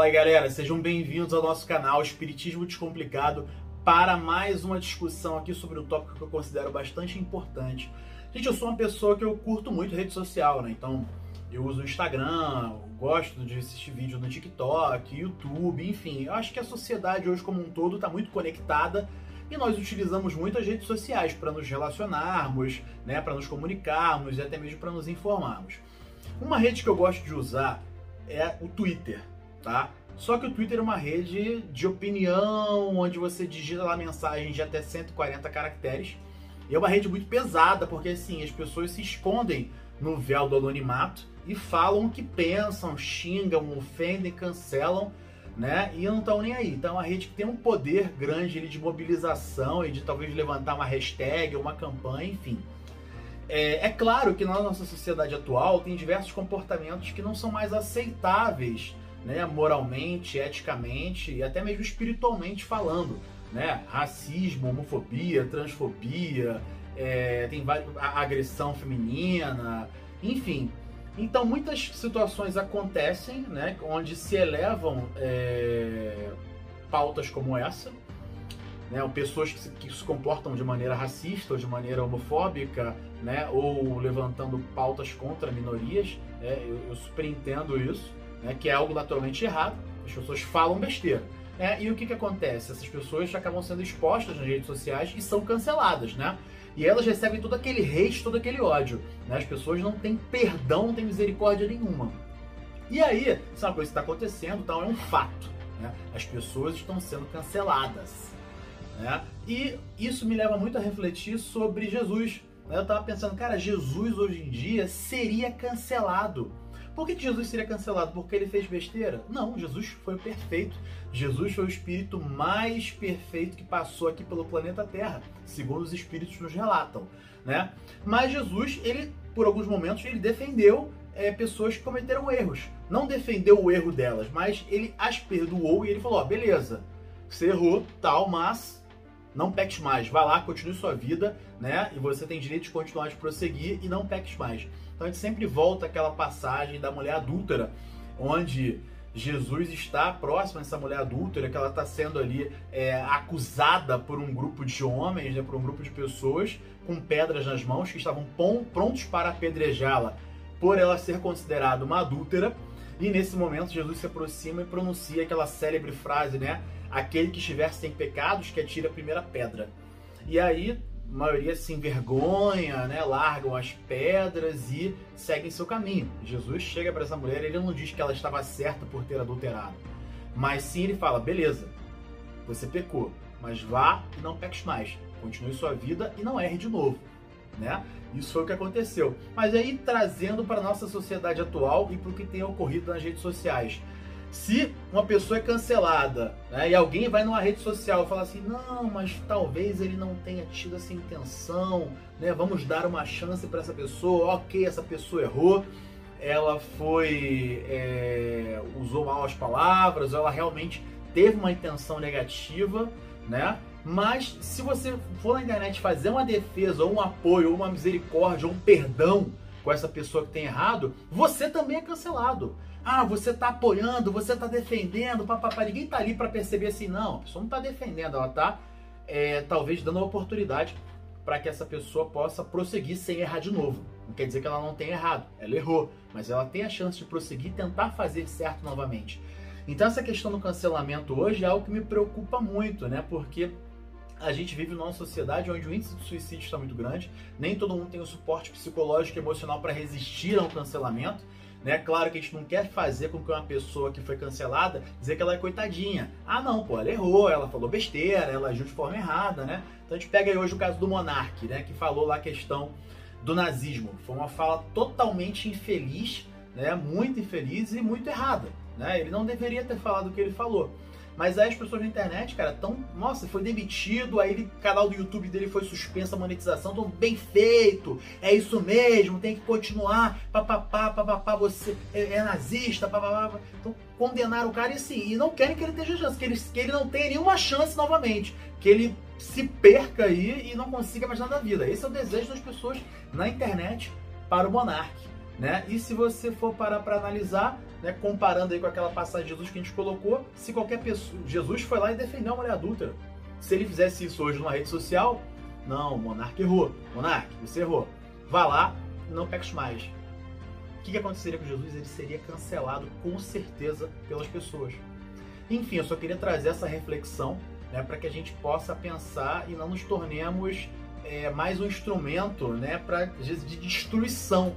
Fala aí galera, sejam bem-vindos ao nosso canal Espiritismo Descomplicado para mais uma discussão aqui sobre um tópico que eu considero bastante importante. Gente, eu sou uma pessoa que eu curto muito rede social, né? Então, eu uso o Instagram, gosto de assistir vídeo no TikTok, YouTube, enfim. Eu acho que a sociedade hoje como um todo está muito conectada e nós utilizamos muito as redes sociais para nos relacionarmos, né, para nos comunicarmos e até mesmo para nos informarmos. Uma rede que eu gosto de usar é o Twitter tá? Só que o Twitter é uma rede de opinião, onde você digita lá mensagens de até 140 caracteres. E é uma rede muito pesada, porque assim, as pessoas se escondem no véu do anonimato e falam o que pensam, xingam, ofendem, cancelam, né? E não estão nem aí. Então é uma rede que tem um poder grande de mobilização e de talvez levantar uma hashtag, uma campanha, enfim. É, é, claro que na nossa sociedade atual tem diversos comportamentos que não são mais aceitáveis né, moralmente, eticamente e até mesmo espiritualmente falando. Né? Racismo, homofobia, transfobia, é, tem agressão feminina, enfim. Então muitas situações acontecem, né, onde se elevam é, pautas como essa, né, ou pessoas que se, que se, comportam de maneira racista ou de maneira homofóbica, né, ou levantando pautas contra minorias. É, eu, eu entendo isso né, que é algo naturalmente errado, as pessoas falam besteira. Né, e o que, que acontece? Essas pessoas acabam sendo expostas nas redes sociais e são canceladas, né? E elas recebem todo aquele hate, todo aquele ódio. Né? As pessoas não têm perdão, não têm misericórdia nenhuma. E aí, isso é uma coisa que está acontecendo, então é um fato. Né? As pessoas estão sendo canceladas. Né? E isso me leva muito a refletir sobre Jesus. Eu estava pensando, cara, Jesus hoje em dia seria cancelado. Por que Jesus seria cancelado? Porque ele fez besteira? Não, Jesus foi perfeito. Jesus foi o espírito mais perfeito que passou aqui pelo planeta Terra, segundo os espíritos nos relatam, né? Mas Jesus, ele, por alguns momentos, ele defendeu é, pessoas que cometeram erros. Não defendeu o erro delas, mas ele as perdoou e ele falou: ó, beleza, você errou, tal, mas não peques mais. Vai lá, continue sua vida, né? E você tem direito de continuar de prosseguir e não peques mais. Então a gente sempre volta àquela passagem da mulher adúltera, onde Jesus está próximo dessa mulher adúltera, que ela está sendo ali é, acusada por um grupo de homens, né, por um grupo de pessoas com pedras nas mãos que estavam prontos para apedrejá-la por ela ser considerada uma adúltera. E nesse momento Jesus se aproxima e pronuncia aquela célebre frase, né? Aquele que estiver sem pecados que atire a primeira pedra. E aí a maioria se envergonha, né? largam as pedras e seguem seu caminho. Jesus chega para essa mulher, ele não diz que ela estava certa por ter adulterado, mas sim ele fala: beleza, você pecou, mas vá e não peques mais. Continue sua vida e não erre de novo. Né? Isso foi o que aconteceu. Mas aí trazendo para nossa sociedade atual e para o que tem ocorrido nas redes sociais. Se uma pessoa é cancelada né, e alguém vai numa rede social e fala assim, não, mas talvez ele não tenha tido essa intenção, né, vamos dar uma chance para essa pessoa, ok, essa pessoa errou, ela foi é, usou mal as palavras, ela realmente teve uma intenção negativa, né? Mas se você for na internet fazer uma defesa, ou um apoio, ou uma misericórdia, ou um perdão com essa pessoa que tem errado, você também é cancelado. Ah, você está apoiando, você está defendendo, papapá. Ninguém está ali para perceber assim, não. A pessoa não está defendendo, ela está é, talvez dando a oportunidade para que essa pessoa possa prosseguir sem errar de novo. Não quer dizer que ela não tenha errado, ela errou, mas ela tem a chance de prosseguir e tentar fazer certo novamente. Então essa questão do cancelamento hoje é algo que me preocupa muito, né? Porque a gente vive numa sociedade onde o índice de suicídio está muito grande, nem todo mundo tem o suporte psicológico e emocional para resistir ao cancelamento. Né? Claro que a gente não quer fazer com que uma pessoa que foi cancelada dizer que ela é coitadinha. Ah, não, pô, ela errou, ela falou besteira, ela agiu de forma errada, né? Então a gente pega aí hoje o caso do Monark, né? Que falou lá a questão do nazismo. Foi uma fala totalmente infeliz, né? Muito infeliz e muito errada, né? Ele não deveria ter falado o que ele falou. Mas aí as pessoas na internet, cara, tão. Nossa, foi demitido, aí o canal do YouTube dele foi suspensa a monetização, tão bem feito, é isso mesmo, tem que continuar, papapá, papapá, você é, é nazista, papapá. Então condenaram o cara e sim, e não querem que ele tenha chance, que ele, que ele não tenha nenhuma chance novamente, que ele se perca aí e não consiga mais nada da vida. Esse é o desejo das pessoas na internet para o monarca. Né? E se você for parar para analisar, né, comparando aí com aquela passagem de Jesus que a gente colocou, se qualquer pessoa, Jesus foi lá e defendeu a mulher adúltera. Se ele fizesse isso hoje numa rede social, não, o monarca errou. Monarca, você errou. Vá lá não peques mais. O que, que aconteceria com Jesus? Ele seria cancelado com certeza pelas pessoas. Enfim, eu só queria trazer essa reflexão né, para que a gente possa pensar e não nos tornemos é, mais um instrumento né, pra, de destruição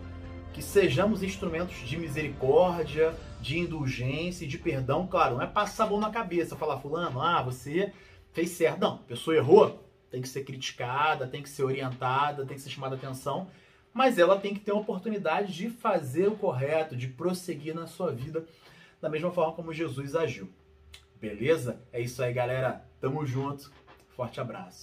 que sejamos instrumentos de misericórdia, de indulgência e de perdão. Claro, não é passar a mão na cabeça, falar, fulano, ah, você fez certo. Não, a pessoa errou, tem que ser criticada, tem que ser orientada, tem que ser chamada atenção, mas ela tem que ter a oportunidade de fazer o correto, de prosseguir na sua vida da mesma forma como Jesus agiu. Beleza? É isso aí, galera. Tamo junto. Forte abraço.